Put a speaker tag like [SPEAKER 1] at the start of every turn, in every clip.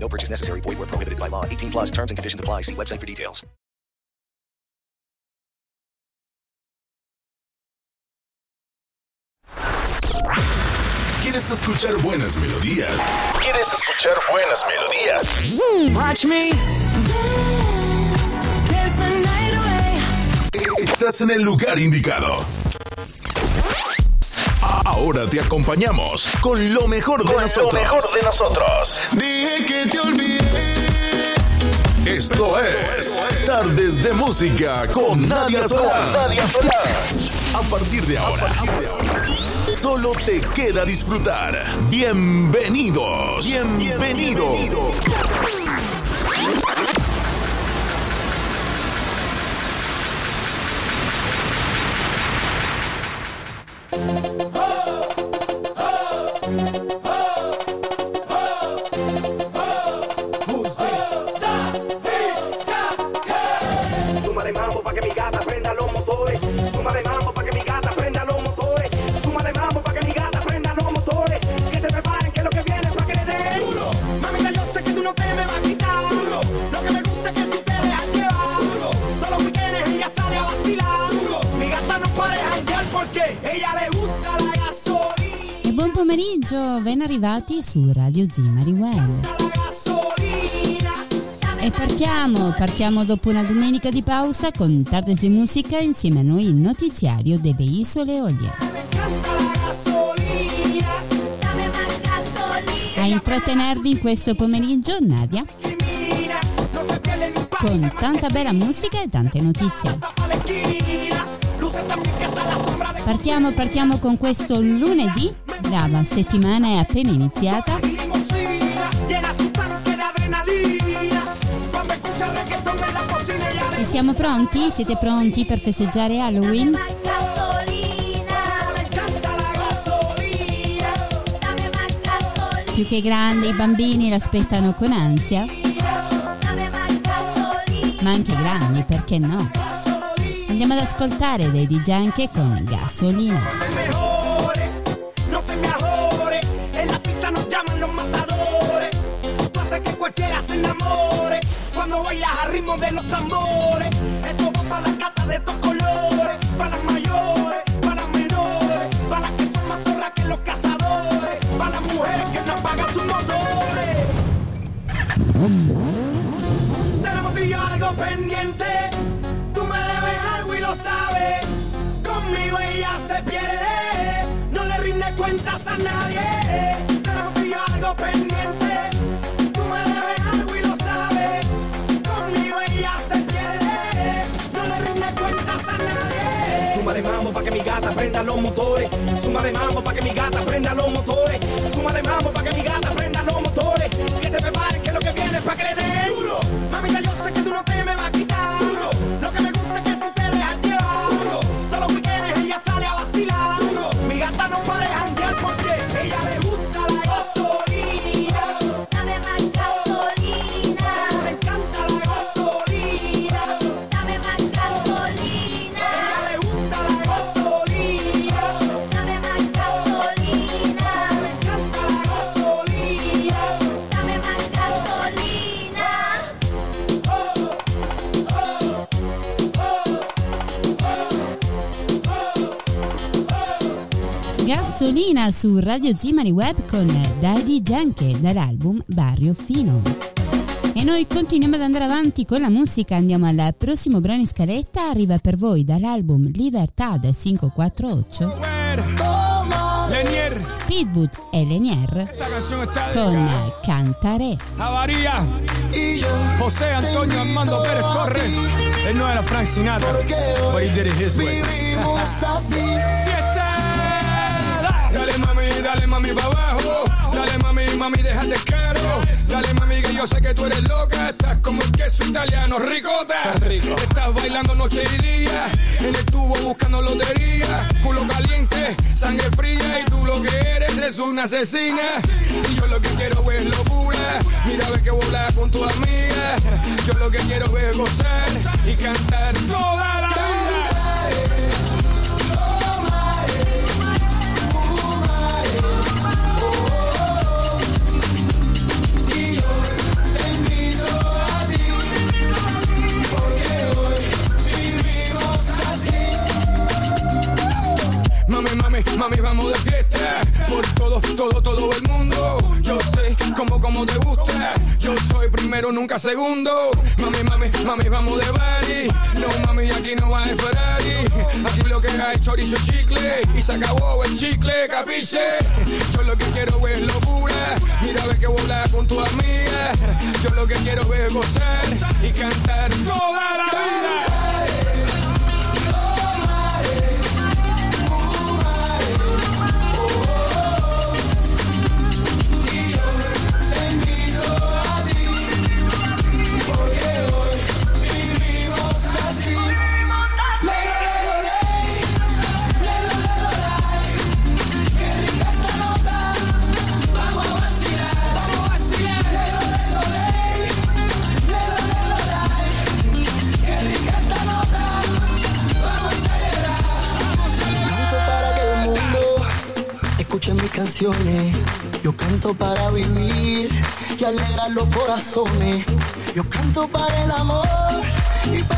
[SPEAKER 1] No purchase necessary. Void where prohibited by law. 18 plus terms and conditions apply. See website for details.
[SPEAKER 2] ¿Quieres escuchar buenas melodías? ¿Quieres escuchar buenas melodías?
[SPEAKER 3] Watch me.
[SPEAKER 2] Estás en el lugar indicado. Ahora te acompañamos con lo mejor de nosotros.
[SPEAKER 1] Lo mejor de nosotros.
[SPEAKER 2] Dije que te olvidé. Esto es Tardes de Música con Nadia Solán.
[SPEAKER 1] Nadia Solán.
[SPEAKER 2] A partir de ahora, solo te queda disfrutar. Bienvenidos. Bienvenidos.
[SPEAKER 4] Arrivati su Radio Zimari Web. E partiamo, partiamo dopo una domenica di pausa con Tardes di Musica insieme a noi il notiziario delle Isole
[SPEAKER 5] gasolina.
[SPEAKER 4] A intrattenervi in questo pomeriggio Nadia con tanta bella musica e tante notizie. Partiamo, partiamo con questo lunedì. Brava, settimana è appena iniziata.
[SPEAKER 5] la
[SPEAKER 4] E siamo pronti? Siete pronti per festeggiare Halloween?
[SPEAKER 5] la.
[SPEAKER 4] Più che grandi, i bambini l'aspettano con ansia, ma anche grandi, perché no? Andiamo ad ascoltare dei DJ anche con gasolina.
[SPEAKER 5] Se enamore. Cuando bailas al ritmo de los tambores. Esto va para las gatas de estos colores. Para las mayores, para las menores. Para las que son más zorras que los cazadores. Para las mujeres que no apagan sus motores. Tenemos tú y yo algo pendiente. Tú me debes algo y lo sabes. Conmigo ella se pierde. No le rinde cuentas a nadie. Súmale mambo pa' que mi gata prenda los motores. Súmale mambo pa' que mi gata prenda los motores. Súmale mambo pa' que mi gata prenda los motores. Que se preparen que lo que viene es pa' que le den. Duro. Gasolina
[SPEAKER 4] su Radio Zimari Web con Daddy Janke dall'album Barrio Fino. E noi continuiamo ad andare avanti con la musica, andiamo al prossimo brano in scaletta, arriva per voi dall'album Libertad 548 Pitwood e Lenier con Cantare.
[SPEAKER 3] Avaria. José Antonio Armando Pérez Torres. Él no era Frank Sinatra, but he did it his way. Dale mami, dale mami pa' abajo. Dale mami, mami, deja de caro. Dale mami, que yo sé que tú eres loca. Estás como el queso italiano, ricota. rico. Estás bailando noche y día. En el tubo buscando lotería. Culo caliente, sangre fría. Y tú lo que eres es una asesina. Y yo lo que quiero es locura. Mira, ve que volar con tu amiga. Yo lo que quiero es gozar y cantar toda Mami, vamos de fiesta. Por todo, todo, todo el mundo. Yo sé cómo, cómo te gusta. Yo soy primero, nunca segundo. Mami, mami, mami, vamos de party. No, mami, aquí no va de Ferrari. Aquí lo que hay chorizo chicle. Y se acabó el chicle, capiche. Yo lo que quiero es locura. Mira, ve que volar con tu amiga. Yo lo que quiero es gozar y cantar toda la vida.
[SPEAKER 6] Yo canto para vivir y alegrar los corazones. Yo canto para el amor y para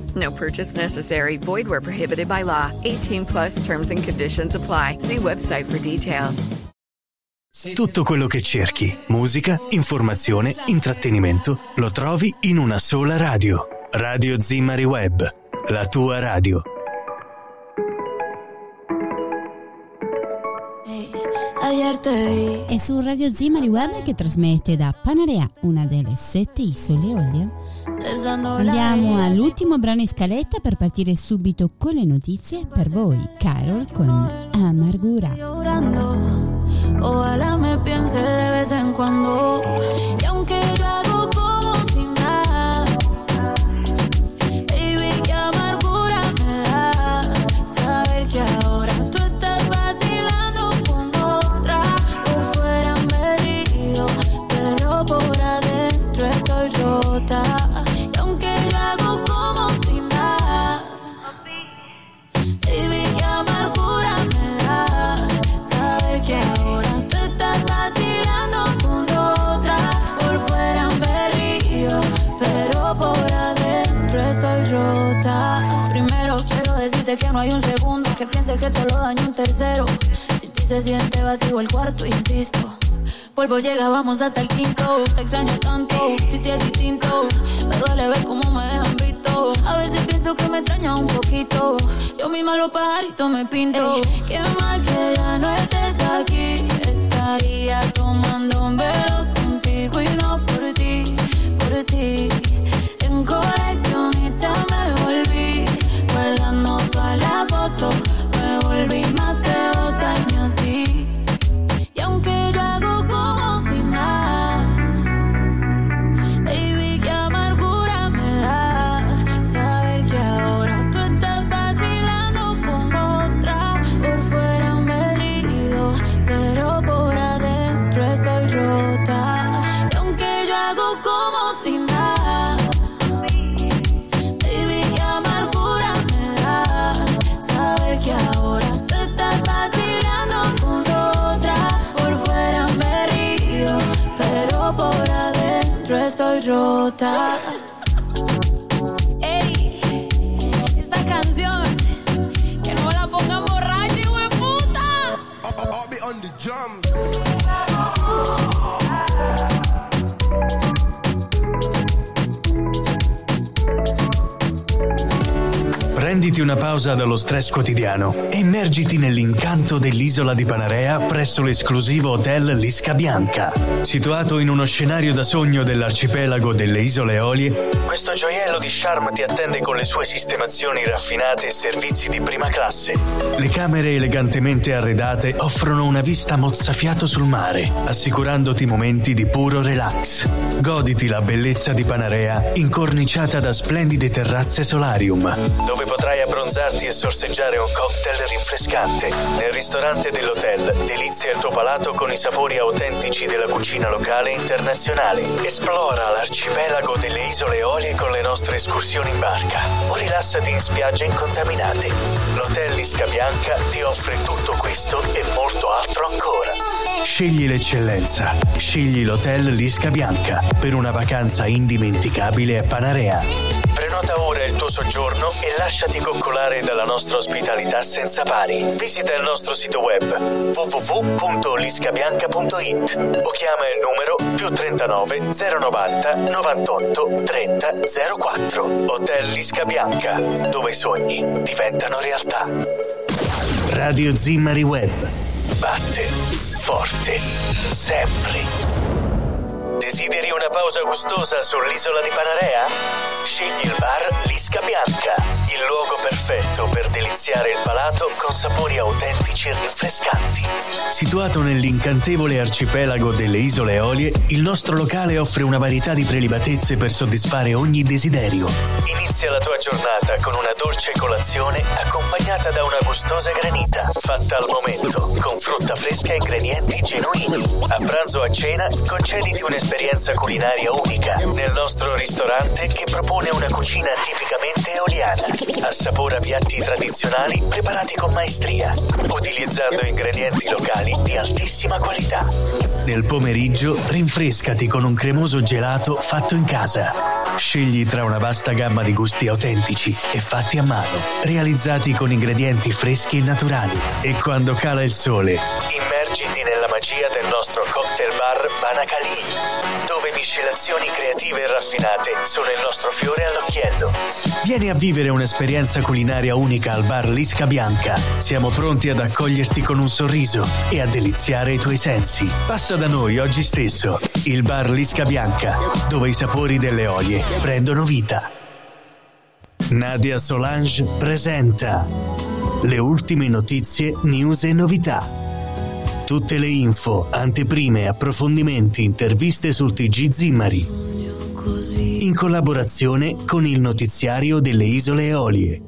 [SPEAKER 7] No purchase necessary. Void where prohibited by law. 18 plus terms and conditions apply. See website for details.
[SPEAKER 8] Tutto quello che cerchi, musica, informazione, intrattenimento, lo trovi in una sola radio. Radio Zimmari Web, la tua radio.
[SPEAKER 4] È su Radio Zimari Web che trasmette da Panarea, una delle sette isole Eolie. Andiamo all'ultimo brano in scaletta per partire subito con le notizie per voi, Carol con Amargura.
[SPEAKER 9] Ojalá me piense de vez en cuando. Y aunque hay un segundo que piense que te lo daño un tercero. Si ti se siente vacío el cuarto, insisto. polvo llega, vamos hasta el quinto. Te extraño tanto, si te es distinto. Me duele ver cómo me dejan visto. A veces pienso que me extraña un poquito. Yo misma los pajaritos me pinto. qué mal que ya no estés aquí. Estaría tomando veros contigo y no por ti, por ti.
[SPEAKER 8] Pausa dallo stress quotidiano immergiti nell'incanto dell'isola di Panarea presso l'esclusivo hotel Lisca Bianca. Situato in uno scenario da sogno dell'arcipelago delle Isole Eolie, questo gioiello di charme ti attende con le sue sistemazioni raffinate e servizi di prima classe. Le camere elegantemente arredate offrono una vista mozzafiato sul mare, assicurandoti momenti di puro relax. Goditi la bellezza di Panarea incorniciata da splendide terrazze solarium, dove potrai abbronzarti e sorseggiare un cocktail rinfrescante. Nel ristorante dell'hotel delizia il tuo palato con i sapori autentici della cucina locale e internazionale. Esplora l'arcipelago delle isole Eolie con le nostre escursioni in barca o rilassati in spiagge incontaminate. L'hotel Lisca Bianca ti offre tutto questo e molto altro ancora. Scegli l'eccellenza. Scegli l'hotel Lisca Bianca per una vacanza indimenticabile a Panarea. Prenota ora il tuo soggiorno e lasciati coccolare dalla nostra ospitalità senza pari. Visita il nostro sito web www.liscabianca.it o chiama il numero più 39 090 98 30 04. Hotel Lisca Bianca, dove i sogni diventano realtà. Radio Zimmari Web. Batte forte sempre. Desideri una pausa gustosa sull'isola di Panarea? Scegli il bar Lisca Bianca, il luogo perfetto per deliziare il palato con sapori autentici e rinfrescanti. Situato nell'incantevole arcipelago delle Isole Eolie, il nostro locale offre una varietà di prelibatezze per soddisfare ogni desiderio. Inizia la tua giornata con una dolce colazione accompagnata da una gustosa granita, fatta al momento, con frutta fresca e ingredienti genuini. A pranzo o a cena, concediti un'esperienza culinaria unica nel nostro ristorante che propone una cucina tipicamente eoliana. Assapora piatti tradizionali preparati con maestria, utilizzando ingredienti locali di altissima qualità. Nel pomeriggio, rinfrescati con un cremoso gelato fatto in casa. Scegli tra una vasta gamma di gusti autentici e fatti a mano, realizzati con ingredienti freschi e naturali. E quando cala il sole, immergiti nella magia del nostro cocktail bar Banacali, dove miscelazioni creative e raffinate sono il nostro fiore all'occhiello. Vieni a vivere un'esperienza culinaria unica al bar Lisca Bianca. Siamo pronti ad accoglierti con un sorriso e a deliziare i tuoi sensi. Passa da noi oggi stesso, il bar Lisca Bianca, dove i sapori delle olie prendono vita. Nadia Solange presenta le ultime notizie, news e novità. Tutte le info, anteprime, approfondimenti, interviste sul TG Zimmari. In collaborazione con il notiziario delle Isole Eolie.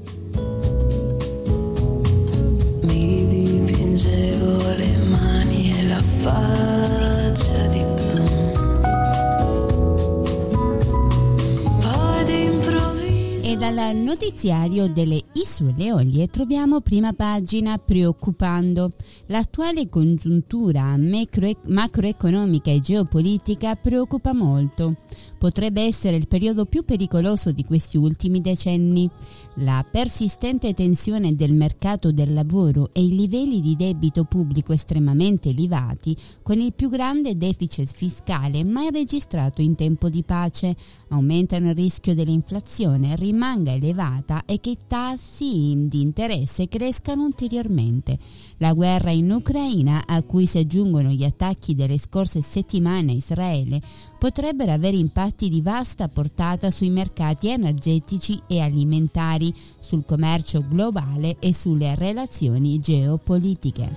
[SPEAKER 4] Notiziario delle Isole Olie troviamo prima pagina preoccupando. L'attuale congiuntura macroe- macroeconomica e geopolitica preoccupa molto. Potrebbe essere il periodo più pericoloso di questi ultimi decenni. La persistente tensione del mercato del lavoro e i livelli di debito pubblico estremamente elevati, con il più grande deficit fiscale mai registrato in tempo di pace, aumentano il rischio dell'inflazione rimanga elevata e che i tassi di interesse crescano ulteriormente. La guerra in Ucraina, a cui si aggiungono gli attacchi delle scorse settimane a Israele, potrebbero avere impatti di vasta portata sui mercati energetici e alimentari, sul commercio globale e sulle relazioni geopolitiche.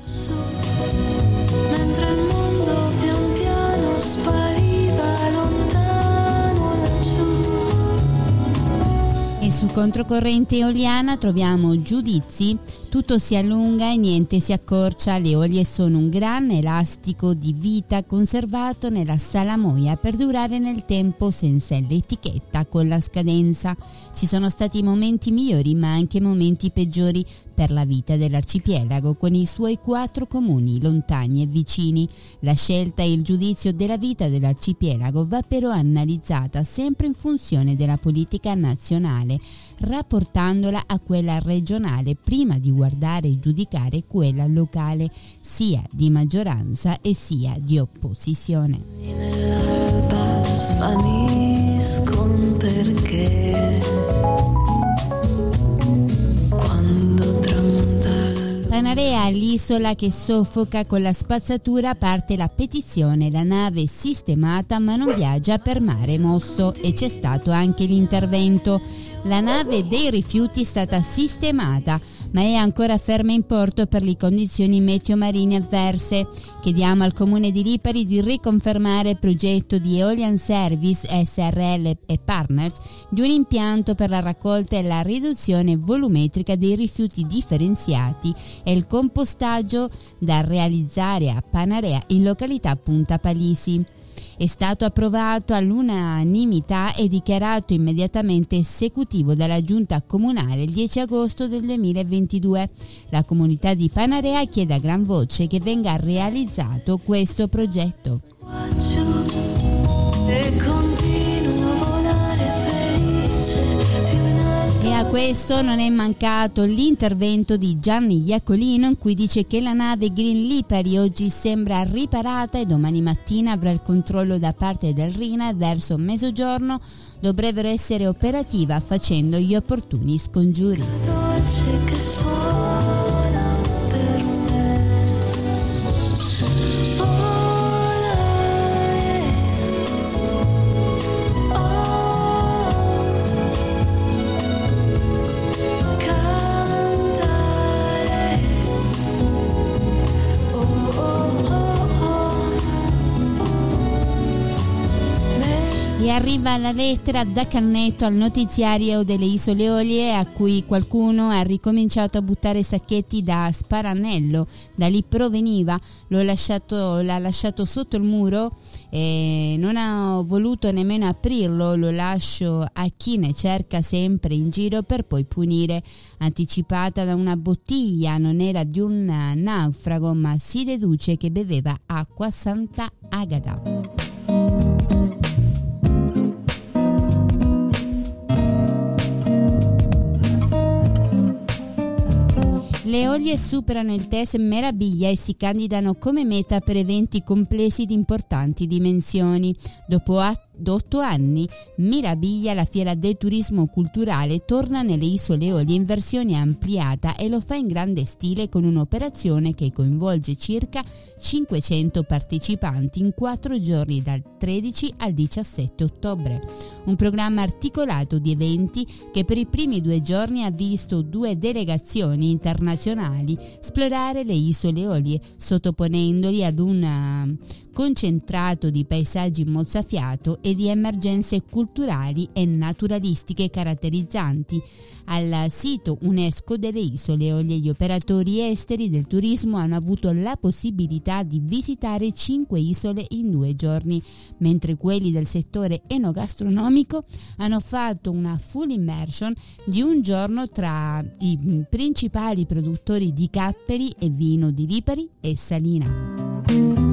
[SPEAKER 10] Mentre il mondo pian piano spariva
[SPEAKER 4] E su controcorrente eoliana troviamo giudizi, tutto si allunga e niente si accorcia, le olie sono un gran elastico di vita conservato nella salamoia per durare nel tempo senza l'etichetta con la scadenza. Ci sono stati momenti migliori ma anche momenti peggiori per la vita dell'arcipelago con i suoi quattro comuni lontani e vicini. La scelta e il giudizio della vita dell'arcipelago va però analizzata sempre in funzione della politica nazionale, rapportandola a quella regionale prima di guardare e giudicare quella locale, sia di maggioranza e sia di opposizione. Panarea, l'isola che soffoca con la spazzatura, parte la petizione, la nave sistemata ma non viaggia per mare mosso e c'è stato anche l'intervento. La nave dei rifiuti è stata sistemata ma è ancora ferma in porto per le condizioni meteo marine avverse. Chiediamo al comune di Lipari di riconfermare il progetto di Eolian Service SRL e Partners di un impianto per la raccolta e la riduzione volumetrica dei rifiuti differenziati e il compostaggio da realizzare a Panarea in località Punta Palisi. È stato approvato all'unanimità e dichiarato immediatamente esecutivo dalla giunta comunale il 10 agosto del 2022. La comunità di Panarea chiede a gran voce che venga realizzato questo progetto.
[SPEAKER 10] E a
[SPEAKER 4] questo non è mancato l'intervento di Gianni Iacolino in cui dice che la nave Green Lipari oggi sembra riparata e domani mattina avrà il controllo da parte del Rina verso mezzogiorno dovrebbero essere operativa facendo gli opportuni scongiuri. Arriva la lettera da Cannetto al notiziario delle Isole Olie a cui qualcuno ha ricominciato a buttare sacchetti da Sparanello, da lì proveniva, l'ho lasciato, l'ha lasciato sotto il muro e non ho voluto nemmeno aprirlo, lo lascio a chi ne cerca sempre in giro per poi punire. Anticipata da una bottiglia, non era di un naufrago, ma si deduce che beveva acqua Santa Agata. Le olie superano il test Meraviglia e si candidano come meta per eventi complessi di importanti dimensioni. Dopo a- otto anni, Meraviglia, la fiera del turismo culturale, torna nelle isole Olie in versione ampliata e lo fa in grande stile con un'operazione che coinvolge circa 500 partecipanti in quattro giorni dal 13 al 17 ottobre. Un programma articolato di eventi che per i primi due giorni ha visto due delegazioni internazionali esplorare le isole Olie, sottoponendoli ad una concentrato di paesaggi mozzafiato e di emergenze culturali e naturalistiche caratterizzanti. Al sito UNESCO delle Isole Olie gli operatori esteri del turismo hanno avuto la possibilità di visitare cinque isole in due giorni, mentre quelli del settore enogastronomico hanno fatto una full immersion di un giorno tra i principali produttori di capperi e vino di Lipari e Salina.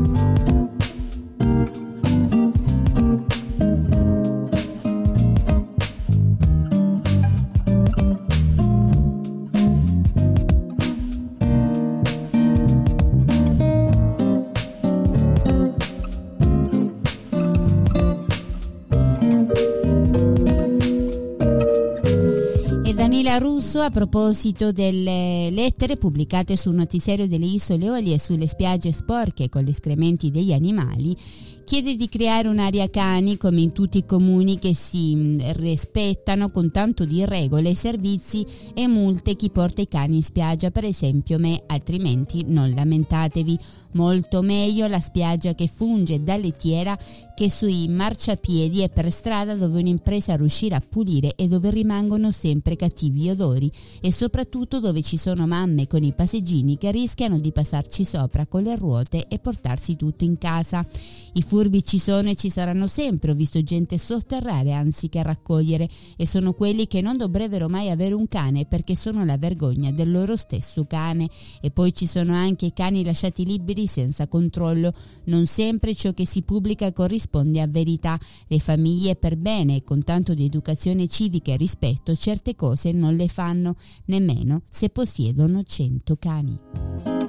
[SPEAKER 4] Danila Russo a proposito delle lettere pubblicate sul notiziario delle isole Olie sulle spiagge sporche con gli escrementi degli animali chiede di creare un'area cani come in tutti i comuni che si mm, rispettano con tanto di regole, servizi e multe chi porta i cani in spiaggia, per esempio me, altrimenti non lamentatevi. Molto meglio la spiaggia che funge da lettiera che sui marciapiedi e per strada dove un'impresa riuscirà a pulire e dove rimangono sempre cattivi odori e soprattutto dove ci sono mamme con i passeggini che rischiano di passarci sopra con le ruote e portarsi tutto in casa. I furbi ci sono e ci saranno sempre, ho visto gente sotterrare anziché raccogliere e sono quelli che non dovrebbero mai avere un cane perché sono la vergogna del loro stesso cane. E poi ci sono anche i cani lasciati liberi senza controllo, non sempre ciò che si pubblica corrisponde a verità, le famiglie per bene e con tanto di educazione civica e rispetto certe cose non le fanno, nemmeno se possiedono cento cani.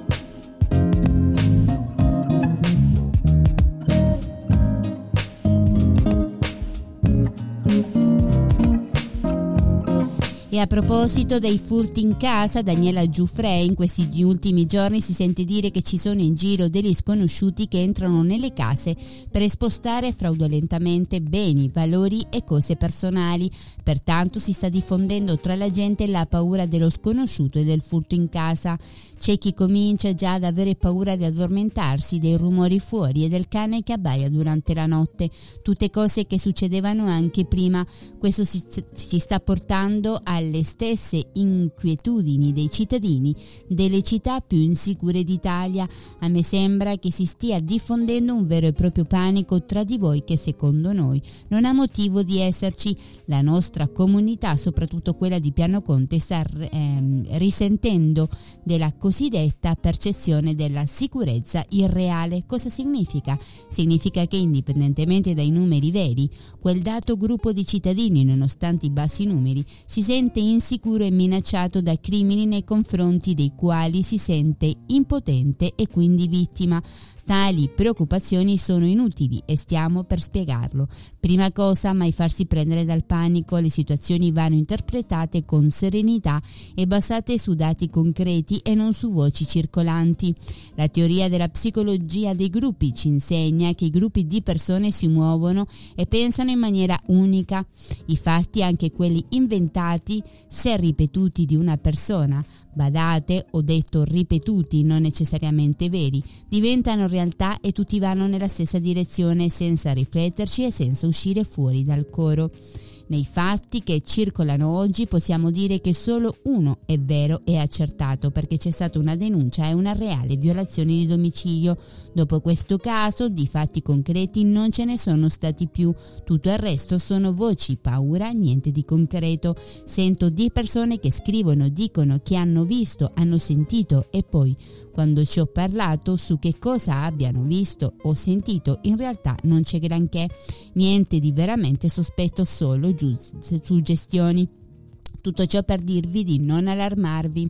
[SPEAKER 4] E a proposito dei furti in casa, Daniela Giuffre in questi ultimi giorni si sente dire che ci sono in giro degli sconosciuti che entrano nelle case per spostare fraudolentemente beni, valori e cose personali. Pertanto si sta diffondendo tra la gente la paura dello sconosciuto e del furto in casa. C'è chi comincia già ad avere paura di addormentarsi, dei rumori fuori e del cane che abbaia durante la notte. Tutte cose che succedevano anche prima. Questo ci, sta portando alle stesse inquietudini dei cittadini delle città più insicure d'Italia. A me sembra che si stia diffondendo un vero e proprio panico tra di voi che secondo noi non ha motivo di esserci. La nostra comunità, soprattutto quella di Piano Conte, sta ehm, risentendo della cosiddetta percezione della sicurezza irreale. Cosa significa? Significa che indipendentemente dai numeri veri, quel dato gruppo di cittadini, nonostante i bassi numeri, si sente insicuro e minacciato da crimini nei confronti dei quali si sente impotente e quindi vittima. Tali preoccupazioni sono inutili e stiamo per spiegarlo. Prima cosa, mai farsi prendere dal panico, le situazioni vanno interpretate con serenità e basate su dati concreti e non su voci circolanti. La teoria della psicologia dei gruppi ci insegna che i gruppi di persone si muovono e pensano in maniera unica. I fatti, anche quelli inventati, se ripetuti di una persona, badate, ho detto ripetuti, non necessariamente veri, diventano realtà e tutti vanno nella stessa direzione senza rifletterci e senza uscire fuori dal coro. Nei fatti che circolano oggi possiamo dire che solo uno è vero e accertato perché c'è stata una denuncia e una reale violazione di domicilio. Dopo questo caso di fatti concreti non ce ne sono stati più, tutto il resto sono voci, paura, niente di concreto. Sento di persone che scrivono, dicono che hanno visto, hanno sentito e poi quando ci ho parlato su che cosa abbiano visto o sentito in realtà non c'è granché, niente di veramente sospetto solo suggestioni. Tutto ciò per dirvi di non allarmarvi.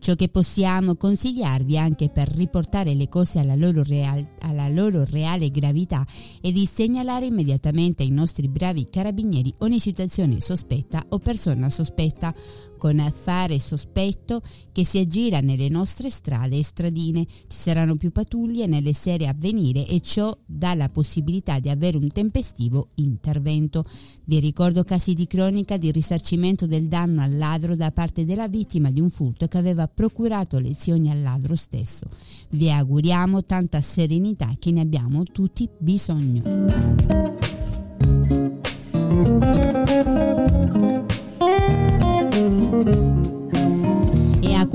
[SPEAKER 4] Ciò che possiamo consigliarvi anche per riportare le cose alla loro, real, alla loro, reale gravità è di segnalare immediatamente ai nostri bravi carabinieri ogni situazione sospetta o persona sospetta. Con affare sospetto che si aggira nelle nostre strade e stradine. Ci saranno più pattuglie nelle serie a venire e ciò dà la possibilità di avere un tempestivo intervento. Vi ricordo casi di cronica di risarcimento del danno al ladro da parte della vittima di un furto che aveva procurato lesioni al ladro stesso. Vi auguriamo tanta serenità che ne abbiamo tutti bisogno.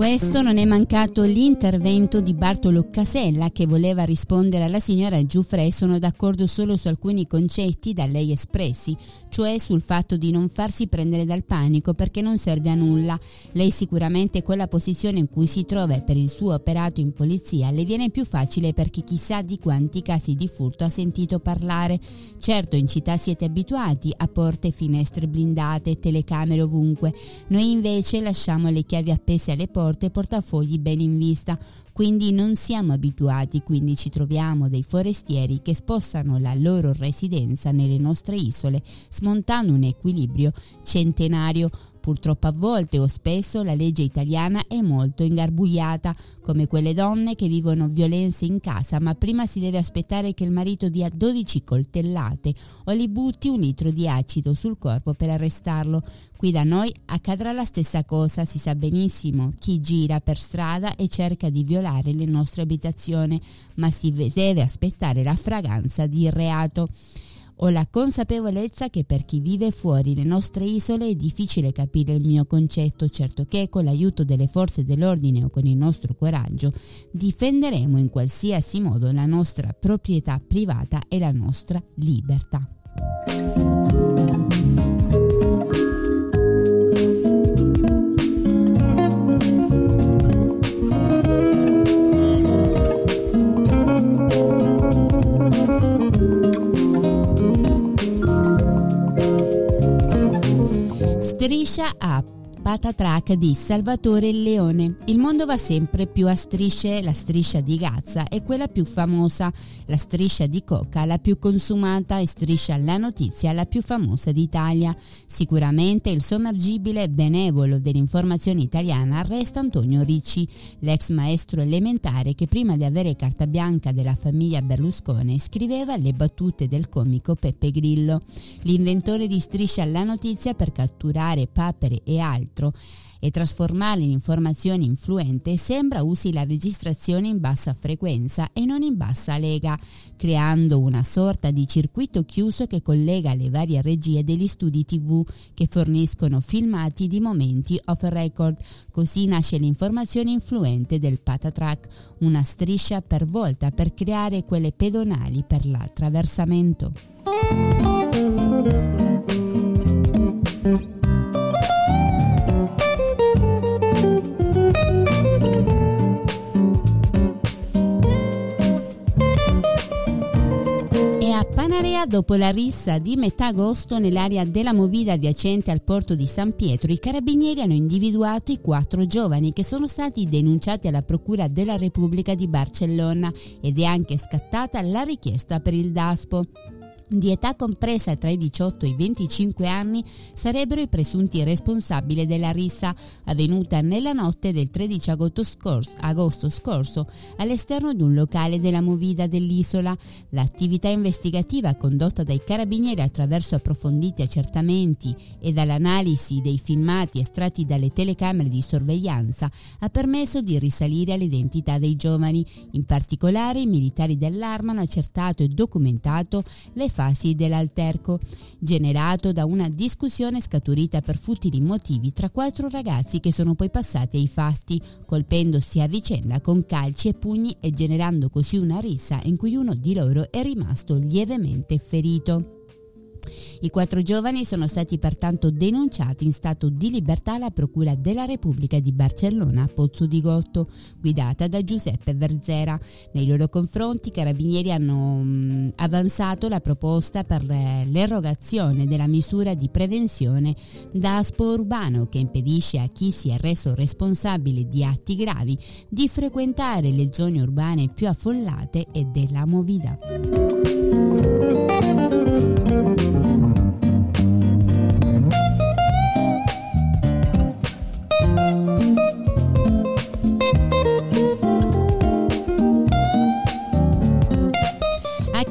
[SPEAKER 4] Questo non è mancato l'intervento di Bartolo Casella che voleva rispondere alla signora Giuffre sono d'accordo solo su alcuni concetti da lei espressi, cioè sul fatto di non farsi prendere dal panico perché non serve a nulla. Lei sicuramente quella posizione in cui si trova per il suo operato in polizia le viene più facile perché chissà di quanti casi di furto ha sentito parlare. Certo in città siete abituati a porte e finestre blindate, telecamere ovunque, noi invece lasciamo le chiavi appese alle porte e portafogli ben in vista, quindi non siamo abituati, quindi ci troviamo dei forestieri che spostano la loro residenza nelle nostre isole, smontando un equilibrio centenario. Purtroppo a volte o spesso la legge italiana è molto ingarbugliata, come quelle donne che vivono violenze in casa, ma prima si deve aspettare che il marito dia 12 coltellate o gli butti un litro di acido sul corpo per arrestarlo. Qui da noi accadrà la stessa cosa, si sa benissimo chi gira per strada e cerca di violare le nostre abitazioni, ma si deve aspettare la fragranza di reato. Ho la consapevolezza che per chi vive fuori le nostre isole è difficile capire il mio concetto, certo che con l'aiuto delle forze dell'ordine o con il nostro coraggio difenderemo in qualsiasi modo la nostra proprietà privata e la nostra libertà. Striscia a Patatrack di Salvatore Leone. Il mondo va sempre più a strisce, la striscia di Gazza è quella più famosa, la striscia di Coca la più consumata e striscia la notizia la più famosa d'Italia. Sicuramente il sommergibile benevolo dell'informazione italiana resta Antonio Ricci, l'ex maestro elementare che prima di avere carta bianca della famiglia Berlusconi scriveva le battute del comico Peppe Grillo. L'inventore di striscia la notizia per catturare papere e altro e trasformarle in informazioni influente sembra usi la registrazione in bassa frequenza e non in bassa lega, creando una sorta di circuito chiuso che collega le varie regie degli studi tv che forniscono filmati di momenti off record. Così nasce l'informazione influente del patatrack, una striscia per volta per creare quelle pedonali per l'attraversamento. Panarea, dopo la rissa di metà agosto nell'area della Movida adiacente al porto di San Pietro, i carabinieri hanno individuato i quattro giovani che sono stati denunciati alla Procura della Repubblica di Barcellona ed è anche scattata la richiesta per il DASPO di età compresa tra i 18 e i 25 anni sarebbero i presunti responsabili della rissa avvenuta nella notte del 13 agosto scorso, agosto scorso all'esterno di un locale della Movida dell'isola. L'attività investigativa condotta dai carabinieri attraverso approfonditi accertamenti e dall'analisi dei filmati estratti dalle telecamere di sorveglianza ha permesso di risalire all'identità dei giovani. In particolare i militari dell'arma hanno accertato e documentato le fasi dell'alterco, generato da una discussione scaturita per futili motivi tra quattro ragazzi che sono poi passati ai fatti, colpendosi a vicenda con calci e pugni e generando così una rissa in cui uno di loro è rimasto lievemente ferito. I quattro giovani sono stati pertanto denunciati in stato di libertà alla Procura della Repubblica di Barcellona a Pozzo di Gotto, guidata da Giuseppe Verzera. Nei loro confronti i carabinieri hanno mh, avanzato la proposta per l'erogazione della misura di prevenzione d'aspo urbano che impedisce a chi si è reso responsabile di atti gravi di frequentare le zone urbane più affollate e della movida.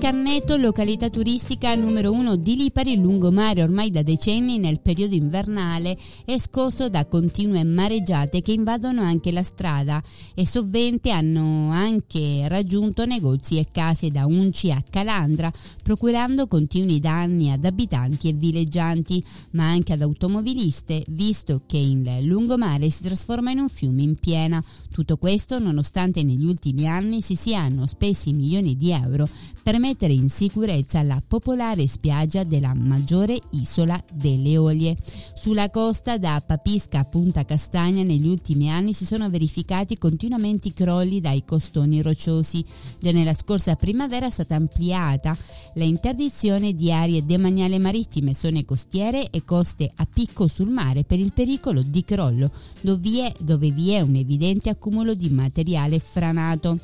[SPEAKER 4] Carneto, località turistica numero uno di Lipari, lungomare ormai da decenni nel periodo invernale, è scosso da continue mareggiate che invadono anche la strada e sovente hanno anche raggiunto negozi e case da Unci a Calandra, procurando continui danni ad abitanti e villeggianti, ma anche ad automobiliste, visto che il lungomare si trasforma in un fiume in piena. Tutto questo nonostante negli ultimi anni si siano spesi milioni di euro per mettere in sicurezza la popolare spiaggia della maggiore isola delle Olie. Sulla costa da Papisca a Punta Castagna negli ultimi anni si sono verificati continuamente crolli dai costoni rocciosi. Già nella scorsa primavera è stata ampliata la interdizione di aree demaniali marittime, zone costiere e coste a picco sul mare per il pericolo di crollo, dove vi è, dove vi è un evidente accumulo di materiale franato.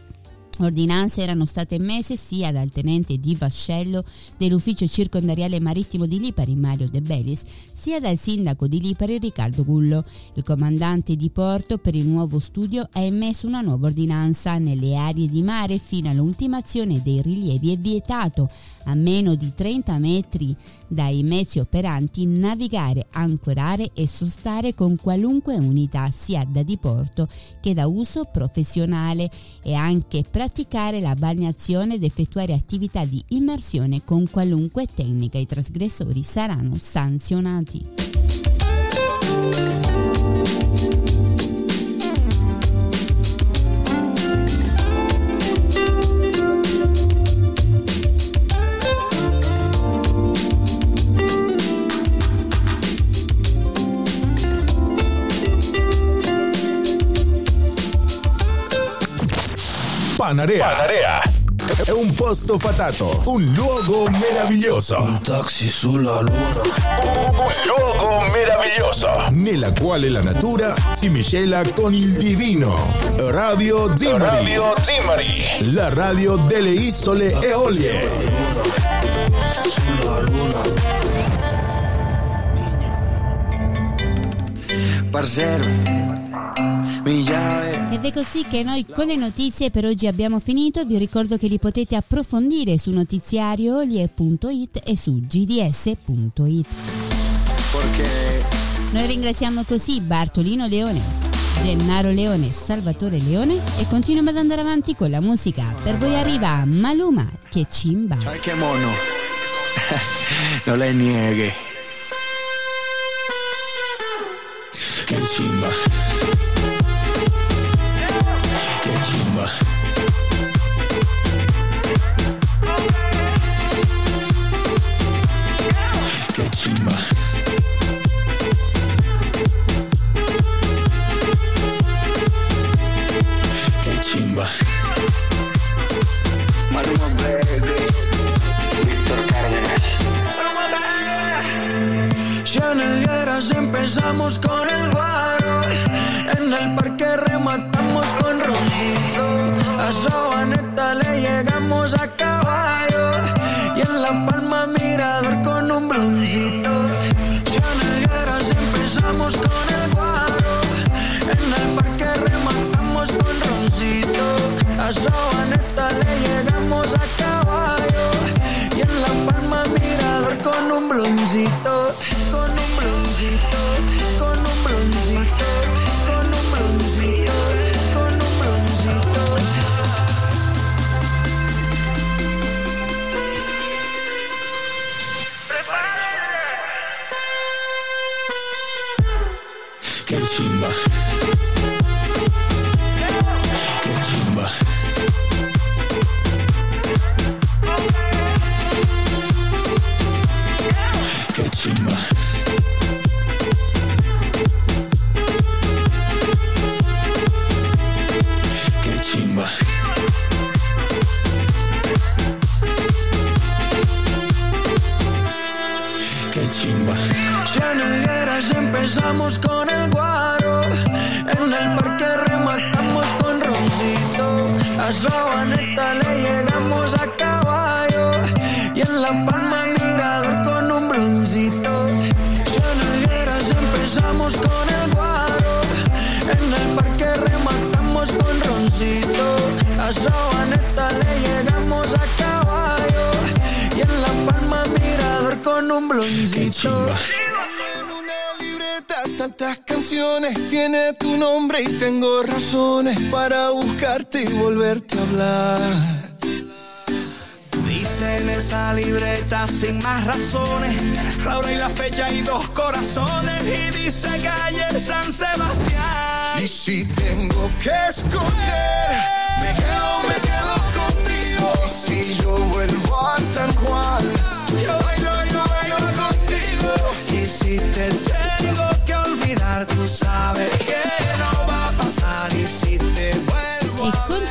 [SPEAKER 4] Ordinanze erano state emesse sia dal tenente di Vascello dell'ufficio circondariale marittimo di Lipari Mario De Bellis, sia dal sindaco di Lipari Riccardo Gullo. Il comandante di porto per il nuovo studio ha emesso una nuova ordinanza nelle aree di mare fino all'ultimazione dei rilievi è vietato a meno di 30 metri dai mezzi operanti navigare, ancorare e sostare con qualunque unità sia da diporto che da uso professionale e anche praticare la bagnazione ed effettuare attività di immersione con qualunque tecnica. I trasgressori saranno sanzionati.
[SPEAKER 2] Panarea.
[SPEAKER 11] Panarea.
[SPEAKER 2] È un posto fatato, un luogo meraviglioso. Un
[SPEAKER 11] taxi sulla luna. Un luogo meraviglioso.
[SPEAKER 2] Nella quale la natura si miscela con il divino. Radio Zimari.
[SPEAKER 11] Radio Zimari.
[SPEAKER 2] La radio delle isole Eolie.
[SPEAKER 11] Sulla luna.
[SPEAKER 12] Parcero.
[SPEAKER 4] Ed è così che noi con le notizie per oggi abbiamo finito. Vi ricordo che li potete approfondire su notiziariolie.it e su gds.it. Noi ringraziamo così Bartolino Leone, Gennaro Leone Salvatore Leone e continuiamo ad andare avanti con la musica. Per voi arriva Maluma che cimba.
[SPEAKER 12] Qué mono. no le niegue.
[SPEAKER 2] Che chimba.
[SPEAKER 13] Empezamos con el guaro. En el parque rematamos con roncito. A Sabaneta le llegamos a caballo. Y en La Palma mirador con un bloncito. Chanelgueras empezamos con el guaro. En el parque rematamos con roncito. A
[SPEAKER 2] Che chimba.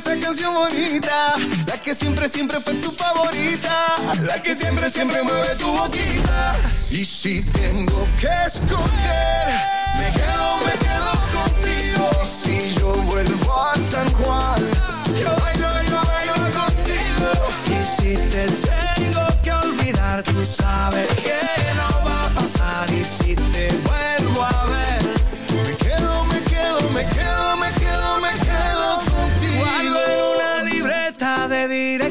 [SPEAKER 14] esa canción
[SPEAKER 5] bonita. La que siempre, siempre fue tu favorita. La que siempre, siempre mueve tu boquita. Y si tengo que escoger, me quedo, me quedo contigo. Y si yo vuelvo a San Juan, yo bailo, yo bailo contigo.
[SPEAKER 14] Y si te tengo que olvidar, tú sabes que no va a pasar. Y si te vuelvo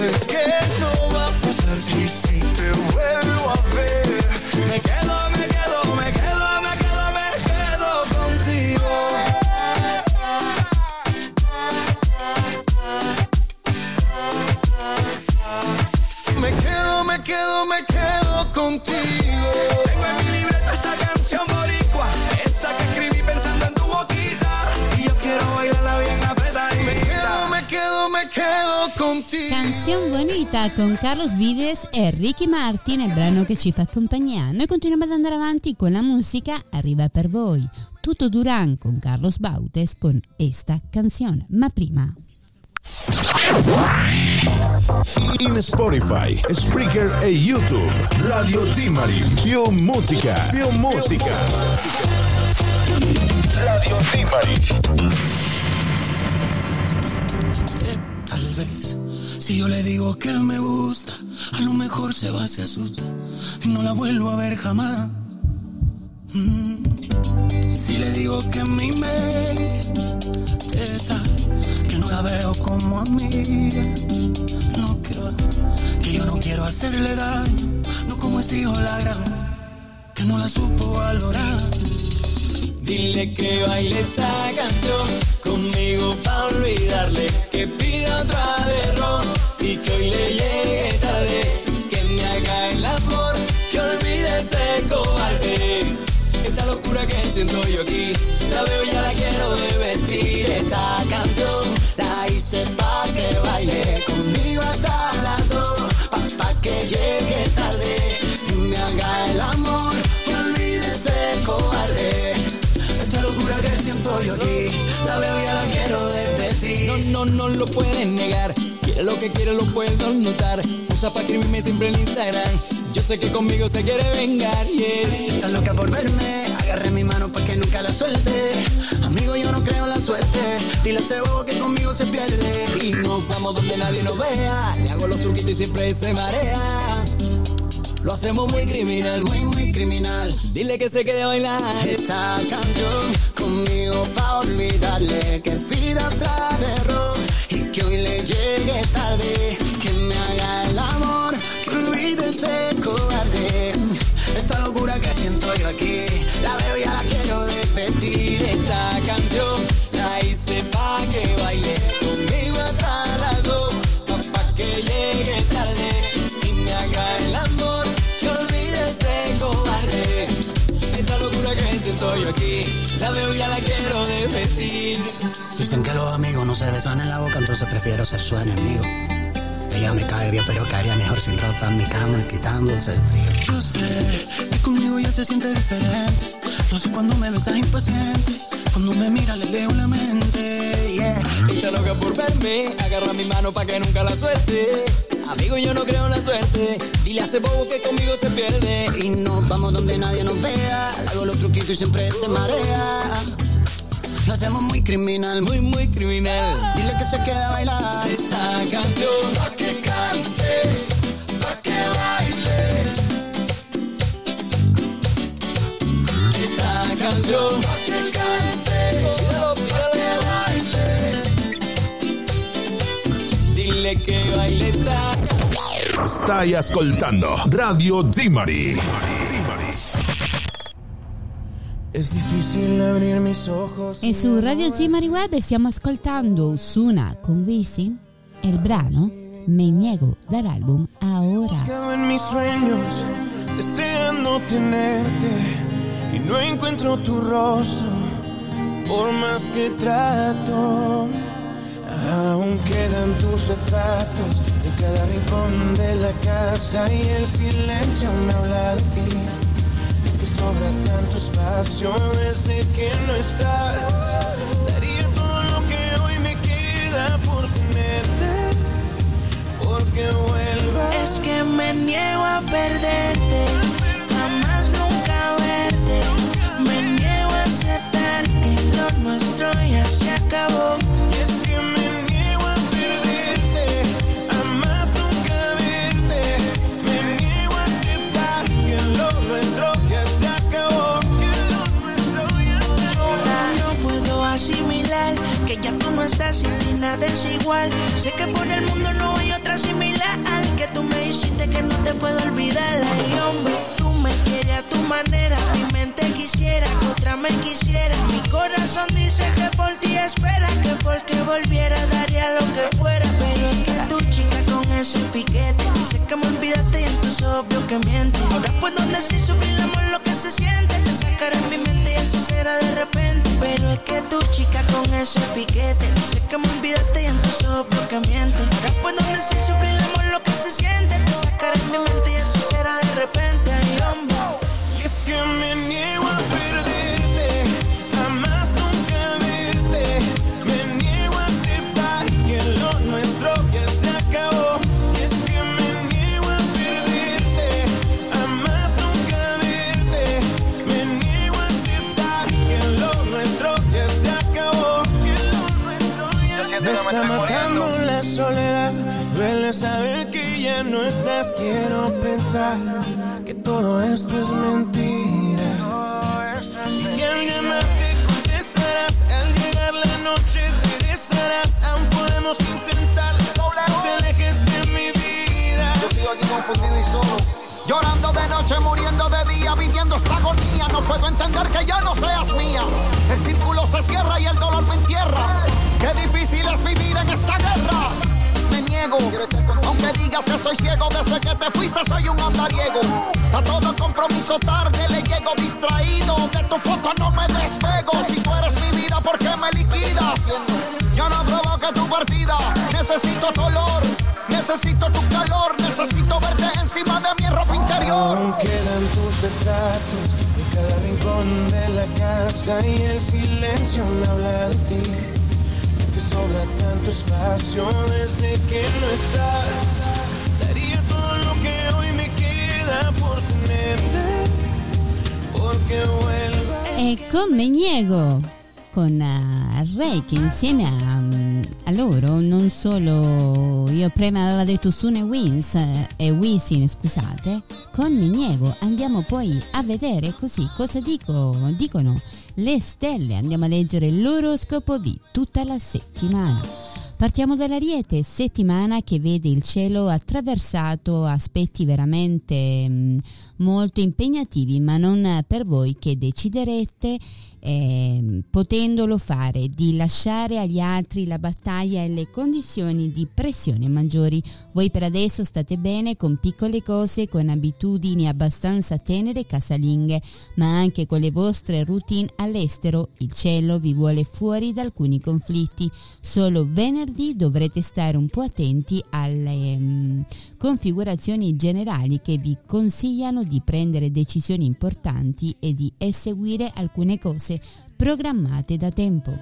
[SPEAKER 5] sabes que no va a pasar. Y si te vuelvo a ver,
[SPEAKER 14] Me quedo, me quedo, me quedo, me quedo, me quedo contigo.
[SPEAKER 5] me quedo, me quedo, me quedo contigo.
[SPEAKER 4] Canzone Bonita con Carlos Vives e Ricky Martin, il brano che ci fa compagnia. Noi continuiamo ad andare avanti con la musica, arriva per voi. Tutto Duran con Carlos Bautes con esta canzone. Ma prima...
[SPEAKER 2] In Spotify, Spreaker e YouTube. Radio Timari. Più musica. Più musica. Radio Timari.
[SPEAKER 15] Si yo le digo que me gusta, a lo mejor se va, se asusta y no la vuelvo a ver jamás. Mm. Si le digo que mi esa, que no la veo como amiga, no que que yo no quiero hacerle daño, no como ese hijo la gran, que no la supo valorar.
[SPEAKER 14] Dile que baile esta canción conmigo pa' olvidarle. Que pida otra de ron y que hoy le llegue tarde. Que me haga el amor, que olvide ese cobarde. Esta locura que siento yo aquí, la veo y ya la quiero de vestir. Esta canción la hice pa' que baile conmigo hasta las dos. Pa', pa' que llegue tarde y me haga el amor, que olvide ese cobarde.
[SPEAKER 15] Esta locura que siento yo aquí, la veo y ya la quiero desvestir.
[SPEAKER 14] No, no, no lo pueden negar. Lo que quiere, lo puedo notar. Usa para escribirme siempre en Instagram. Yo sé que conmigo se quiere vengar, yeah.
[SPEAKER 15] Está loca por verme, agarré mi mano pa' que nunca la suelte. Amigo, yo no creo en la suerte. Dile a ese bobo que conmigo se pierde.
[SPEAKER 14] Y nos vamos donde nadie nos vea. Le hago los truquitos y siempre se marea. Lo hacemos muy criminal,
[SPEAKER 15] Muy, muy criminal.
[SPEAKER 14] Dile que se quede a bailar.
[SPEAKER 15] Esta canción conmigo pa' olvidarle que pida otra de ron y llegues tarde. La veo y ya la quiero
[SPEAKER 5] de vestir.
[SPEAKER 15] Dicen que los amigos no se besan en la boca, entonces prefiero ser su enemigo. Ella me cae bien, pero caería mejor sin ropa en mi cama, quitándose el frío.
[SPEAKER 6] Yo sé que conmigo ya se siente diferente. Lo sé cuando me besas impaciente. Cuando me mira le leo la mente. Yeah.
[SPEAKER 5] Está loca por verme, agarra mi mano pa' que nunca la suelte. Amigo, yo no creo en la suerte. Dile ese bobo que conmigo se pierde.
[SPEAKER 15] Y nos vamos donde nadie nos vea. Hago los truquitos y siempre se marea. Lo hacemos muy criminal,
[SPEAKER 5] muy, muy criminal.
[SPEAKER 15] Dile que se quede a bailar
[SPEAKER 5] esta canción.
[SPEAKER 6] Pa' que cante, pa' que baile.
[SPEAKER 5] Esta canción.
[SPEAKER 6] Pa' que cante,
[SPEAKER 5] Dile que baile
[SPEAKER 2] Stai ascoltando Radio Zimari.
[SPEAKER 6] Es difícil abrir mis ojos.
[SPEAKER 4] E su Radio Zimari Web stiamo ascoltando Usuna con Visi e il brano Me Niego dall'album Ahora.
[SPEAKER 6] Buscado en mis sueños, deseando tenerte y no encuentro tu rostro por más que trato. Aún quedan tus retratos en cada rincón de la casa y el silencio me habla de ti. Es que sobra tanto espacio desde que no estás. Daría todo lo que hoy me queda por tenerte, porque vuelvas.
[SPEAKER 16] Es que me niego a perderte, jamás nunca verte. Me niego a aceptar que lo nuestro ya se acabó.
[SPEAKER 6] Que ya
[SPEAKER 16] tú no estás sin ti nada es igual. Sé que por el mundo no hay otra similar. Que tú me hiciste que no te puedo olvidar. Ay, hombre, tú me quieres a tu manera. Mi mente quisiera que otra me quisiera. Mi corazón dice que por ti espera. Que porque volviera daría lo que fuera. Pero es que tu chica con ese piquete dice que me olvidaste y en tus ojos veo que miente. Ahora puedo decir sufrir el amor lo que se siente. Te sacaré mi mente y eso será de repente. Pero es que tu chica con ese piquete dice que me olvidaste y en tus ojos veo que miente. Ahora puedo decir sufrir el amor lo que se siente. Te sacaré mi mente y eso será de repente.
[SPEAKER 6] Y es que me niego a está matando la soledad. Duele saber que ya no estás. Quiero pensar que todo esto es mentira. Y que al llamarte contestarás. Al llegar la noche regresarás. Aún podemos intentar. No te alejes de mi vida.
[SPEAKER 17] Yo sigo aquí confundido y solo. Llorando de noche, muriendo de día, viviendo esta agonía. No puedo entender que ya no seas mía. El círculo se cierra y el dolor me entierra. Qué difícil es vivir en esta guerra. Me niego, aunque digas que estoy ciego desde que te fuiste, soy un andariego. A todo compromiso tarde le llego distraído. De tu foto no me despego. Si tú eres mi vida, ¿por qué me liquidas? Yo no provoqué tu partida. Necesito tu olor, necesito tu calor, necesito verte encima de mi ropa interior.
[SPEAKER 6] Aún quedan tus retratos en cada rincón de la casa y el silencio me habla de ti. Sobra tanto espacio desde que no estás. Daría todo lo que hoy me queda por tenerte, porque vuelvas.
[SPEAKER 4] E con Me Niego, con eh, Ray che insieme a, mm, a loro non solo io prima avevo detto Sune Wins eh, e Wisin scusate con Me Niego andiamo poi a vedere così cosa dico, dicono le stelle. Andiamo a leggere l'oroscopo di tutta la settimana. Partiamo dall'Ariete, settimana che vede il cielo attraversato aspetti veramente mm, molto impegnativi, ma non per voi che deciderete eh, potendolo fare, di lasciare agli altri la battaglia e le condizioni di pressione maggiori. Voi per adesso state bene con piccole cose, con abitudini abbastanza tenere casalinghe, ma anche con le vostre routine all'estero. Il cielo vi vuole fuori da alcuni conflitti. Solo venerdì dovrete stare un po' attenti alle um, configurazioni generali che vi consigliano di prendere decisioni importanti e di eseguire alcune cose programmate da tempo.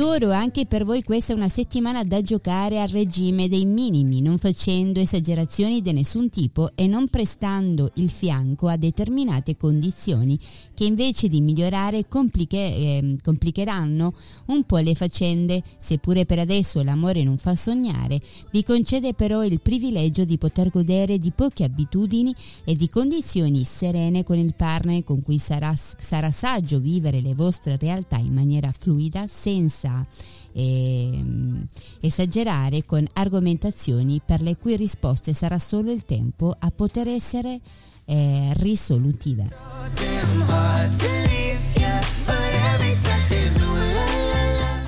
[SPEAKER 4] Toro, anche per voi questa è una settimana da giocare al regime dei minimi, non facendo esagerazioni di nessun tipo e non prestando il fianco a determinate condizioni che invece di migliorare compliche, eh, complicheranno un po' le faccende. Seppure per adesso l'amore non fa sognare, vi concede però il privilegio di poter godere di poche abitudini e di condizioni serene con il partner con cui sarà, sarà saggio vivere le vostre realtà in maniera fluida senza eh, esagerare con argomentazioni per le cui risposte sarà solo il tempo a poter essere eh, risolutive.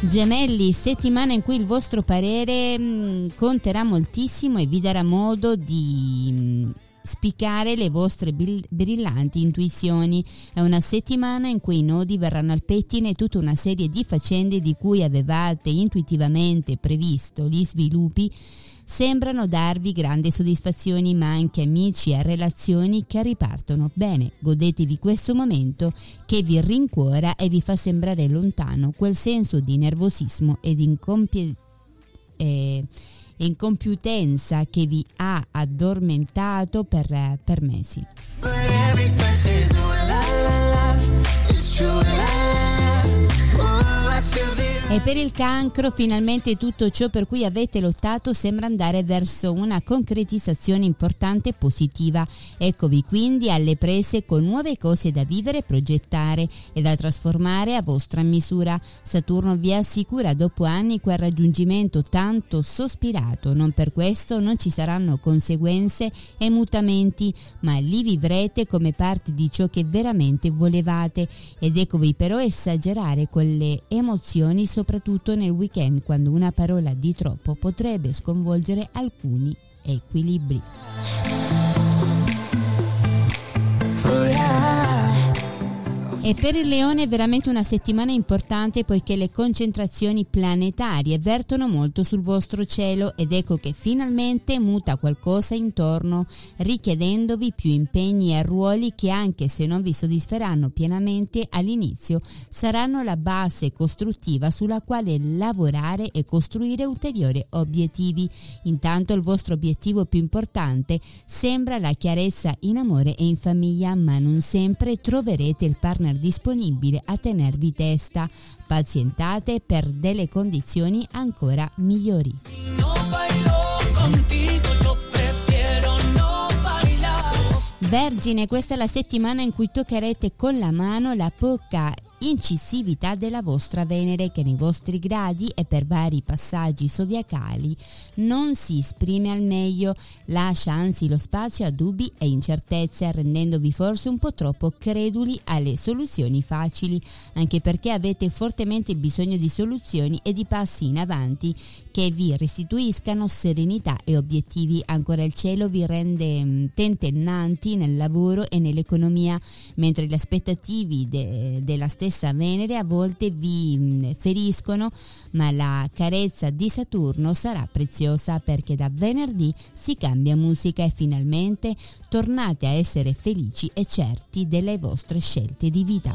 [SPEAKER 4] Gemelli, settimana in cui il vostro parere mh, conterà moltissimo e vi darà modo di mh, spiccare le vostre brillanti intuizioni. È una settimana in cui i nodi verranno al pettine tutta una serie di faccende di cui avevate intuitivamente previsto gli sviluppi sembrano darvi grandi soddisfazioni, ma anche amici e relazioni che ripartono. Bene, godetevi questo momento che vi rincuora e vi fa sembrare lontano quel senso di nervosismo ed incompienza. Eh, incompiutenza che vi ha addormentato per, per mesi. E per il cancro finalmente tutto ciò per cui avete lottato sembra andare verso una concretizzazione importante e positiva. Eccovi quindi alle prese con nuove cose da vivere, progettare e da trasformare a vostra misura. Saturno vi assicura dopo anni quel raggiungimento tanto sospirato. Non per questo non ci saranno conseguenze e mutamenti, ma li vivrete come parte di ciò che veramente volevate. Ed eccovi però esagerare quelle emozioni soprattutto nel weekend quando una parola di troppo potrebbe sconvolgere alcuni equilibri. E per il leone è veramente una settimana importante poiché le concentrazioni planetarie vertono molto sul vostro cielo ed ecco che finalmente muta qualcosa intorno richiedendovi più impegni e ruoli che anche se non vi soddisferanno pienamente all'inizio saranno la base costruttiva sulla quale lavorare e costruire ulteriori obiettivi. Intanto il vostro obiettivo più importante sembra la chiarezza in amore e in famiglia ma non sempre troverete il partner disponibile a tenervi testa. Pazientate per delle condizioni ancora migliori. Vergine, questa è la settimana in cui toccherete con la mano la poca incisività della vostra Venere che nei vostri gradi e per vari passaggi zodiacali non si esprime al meglio, lascia anzi lo spazio a dubbi e incertezze rendendovi forse un po' troppo creduli alle soluzioni facili, anche perché avete fortemente bisogno di soluzioni e di passi in avanti che vi restituiscano serenità e obiettivi. Ancora il cielo vi rende mm, tentennanti nel lavoro e nell'economia, mentre le aspettative de- della stessa Venere a volte vi mm, feriscono, ma la carezza di Saturno sarà preziosa perché da venerdì si cambia musica e finalmente tornate a essere felici e certi delle vostre scelte di vita.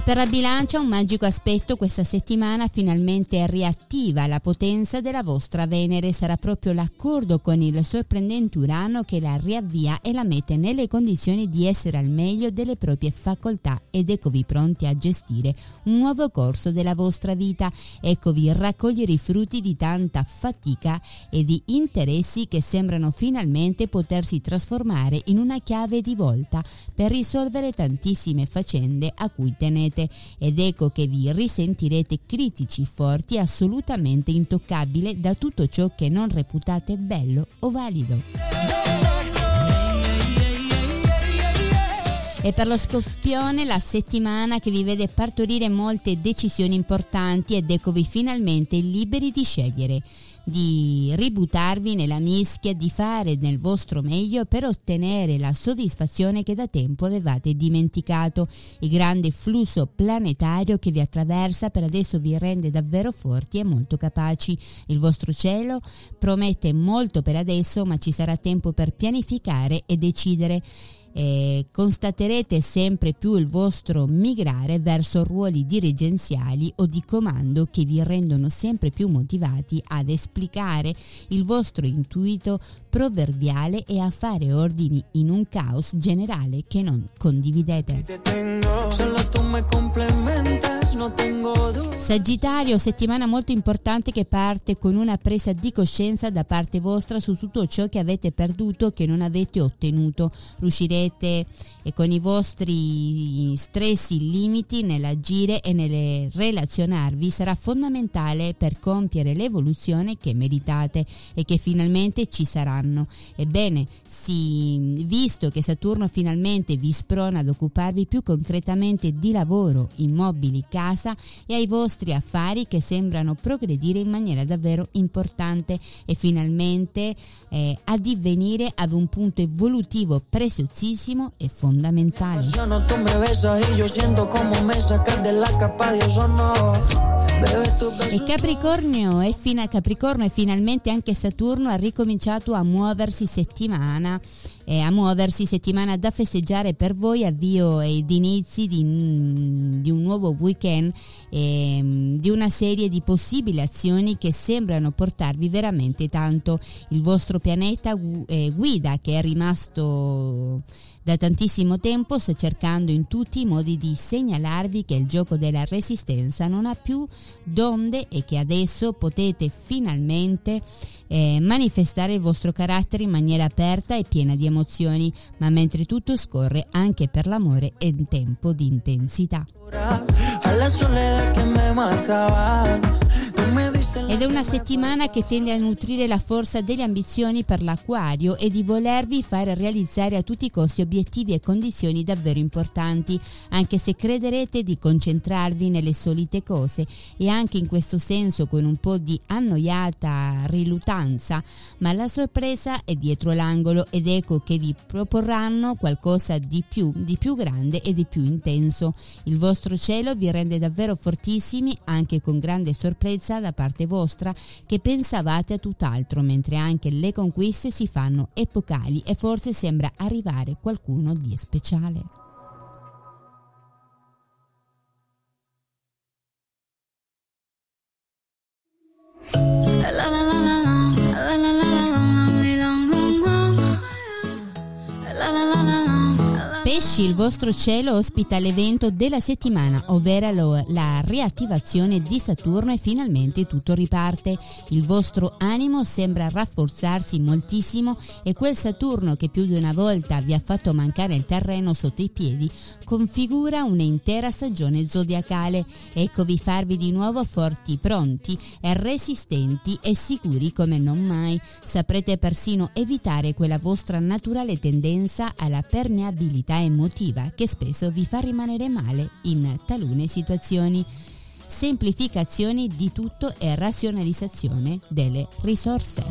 [SPEAKER 4] E per la bilancia un magico aspetto questa settimana finalmente riattiva la potenza della vostra Venere. Sarà proprio l'accordo con il sorprendente Urano che la riavvia e la mette nelle condizioni di essere al meglio delle proprie facoltà ed eccovi pronti a gestire un nuovo corso della vostra vita. Eccovi raccogliere i frutti di tanta fatica e di interessi che sembrano finalmente potersi trasformare in una chiave di volta per risolvere tantissime faccende a cui tenete sostenete ed ecco che vi risentirete critici, forti, assolutamente intoccabile da tutto ciò che non reputate bello o valido. E per lo scoppione la settimana che vi vede partorire molte decisioni importanti ed eccovi finalmente liberi di scegliere, di ributtarvi nella mischia, di fare nel vostro meglio per ottenere la soddisfazione che da tempo avevate dimenticato. Il grande flusso planetario che vi attraversa per adesso vi rende davvero forti e molto capaci. Il vostro cielo promette molto per adesso, ma ci sarà tempo per pianificare e decidere eh, constaterete sempre più il vostro migrare verso ruoli dirigenziali o di comando che vi rendono sempre più motivati ad esplicare il vostro intuito proverbiale e a fare ordini in un caos generale che non condividete. Sagittario, settimana molto importante che parte con una presa di coscienza da parte vostra su tutto ciò che avete perduto, che non avete ottenuto. Riuscirete e con i vostri stressi limiti nell'agire e nel relazionarvi sarà fondamentale per compiere l'evoluzione che meritate e che finalmente ci saranno. Ebbene, sì, visto che Saturno finalmente vi sprona ad occuparvi più concretamente di lavoro, immobili, casa e ai vostri affari che sembrano progredire in maniera davvero importante e finalmente eh, addivenire ad un punto evolutivo preziosissimo e fondamentale. E Capricornio è, fina, Capricorno e finalmente anche Saturno ha ricominciato a muoversi settimana eh, a muoversi settimana da festeggiare per voi avvio ed inizi di, di un nuovo weekend eh, di una serie di possibili azioni che sembrano portarvi veramente tanto. Il vostro pianeta eh, guida che è rimasto da tantissimo tempo sta cercando in tutti i modi di segnalarvi che il gioco della resistenza non ha più donde e che adesso potete finalmente eh, manifestare il vostro carattere in maniera aperta e piena di emozioni, ma mentre tutto scorre anche per l'amore è un tempo di intensità. Ed è una settimana che tende a nutrire la forza delle ambizioni per l'acquario e di volervi fare realizzare a tutti i costi obiettivi e condizioni davvero importanti, anche se crederete di concentrarvi nelle solite cose e anche in questo senso con un po' di annoiata rilutanza, ma la sorpresa è dietro l'angolo ed ecco che vi proporranno qualcosa di più, di più grande e di più intenso. Il vostro cielo vi rende davvero fortissimi anche con grande sorpresa da parte vostra che pensavate a tutt'altro, mentre anche le conquiste si fanno epocali e forse sembra arrivare qualcuno di speciale.
[SPEAKER 9] La la,
[SPEAKER 4] Pesci, il vostro cielo ospita l'evento della settimana, ovvero lo- la riattivazione di Saturno e finalmente tutto riparte. Il vostro animo sembra rafforzarsi moltissimo e quel Saturno che più di una volta vi ha fatto mancare il terreno sotto i piedi configura un'intera stagione zodiacale. Eccovi farvi di nuovo forti, pronti e resistenti e sicuri come non mai. Saprete persino evitare quella vostra naturale tendenza alla permeabilità emotiva che spesso vi fa rimanere male in talune situazioni. Semplificazioni di tutto e razionalizzazione delle risorse.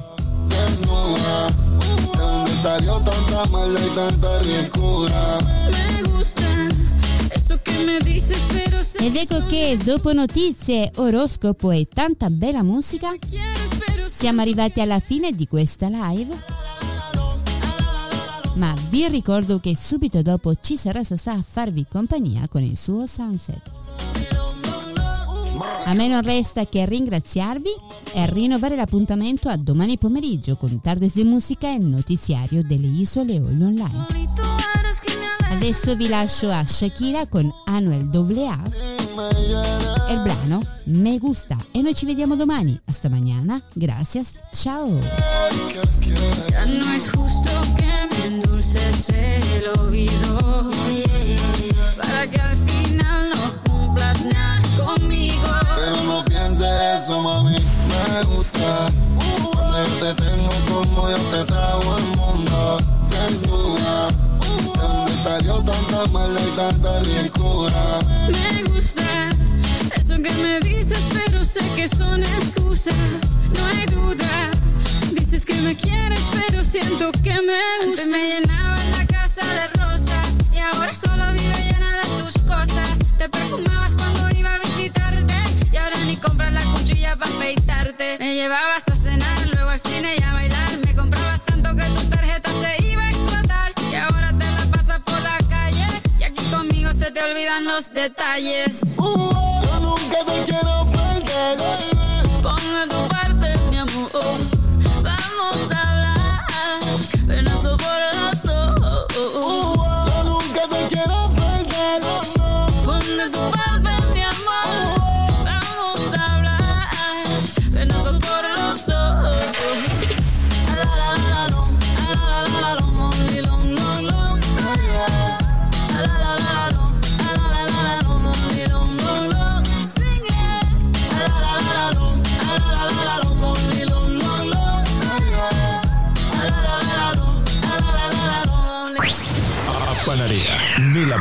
[SPEAKER 4] Ed ecco che dopo notizie, oroscopo e tanta bella musica siamo arrivati alla fine di questa live. Ma vi ricordo che subito dopo ci sarà Sasà a farvi compagnia con il suo sunset. A me non resta che ringraziarvi e rinnovare l'appuntamento a domani pomeriggio con Tardes di Musica e notiziario delle Isole Eolie Online. Adesso vi lascio a Shakira con Anuel AA e il brano Me Gusta e noi ci vediamo domani. Hasta mañana. Gracias. Ciao.
[SPEAKER 9] endulces el oído para que al final no
[SPEAKER 6] cumplas
[SPEAKER 9] nada conmigo. Pero
[SPEAKER 18] no pienses eso,
[SPEAKER 1] mami,
[SPEAKER 18] me gusta. Cuando yo te tengo como
[SPEAKER 1] yo
[SPEAKER 18] te trago el mundo. Censura, de dónde salió
[SPEAKER 6] tanta mala y tanta licura.
[SPEAKER 9] Me gusta eso que me dices, pero sé que son excusas, no hay duda Dices que me quieres, pero siento que me gusta. Antes me llenaba la casa de rosas y ahora solo vive llena de tus cosas. Te perfumabas cuando iba a visitarte y ahora ni compras la cuchilla para afeitarte. Me llevabas a cenar, luego al cine y a bailar. Me comprabas tanto que tu tarjeta se iba a explotar y ahora te la pasas por la calle y aquí conmigo se te olvidan los detalles.
[SPEAKER 6] Yo nunca te quiero perder.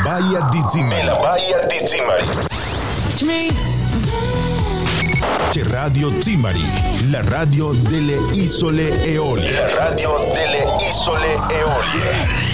[SPEAKER 2] Baia di Zimari.
[SPEAKER 11] Nella baia di Zimari.
[SPEAKER 2] C'è Radio Zimari, la radio delle isole Eolie.
[SPEAKER 11] La radio delle isole Eolie.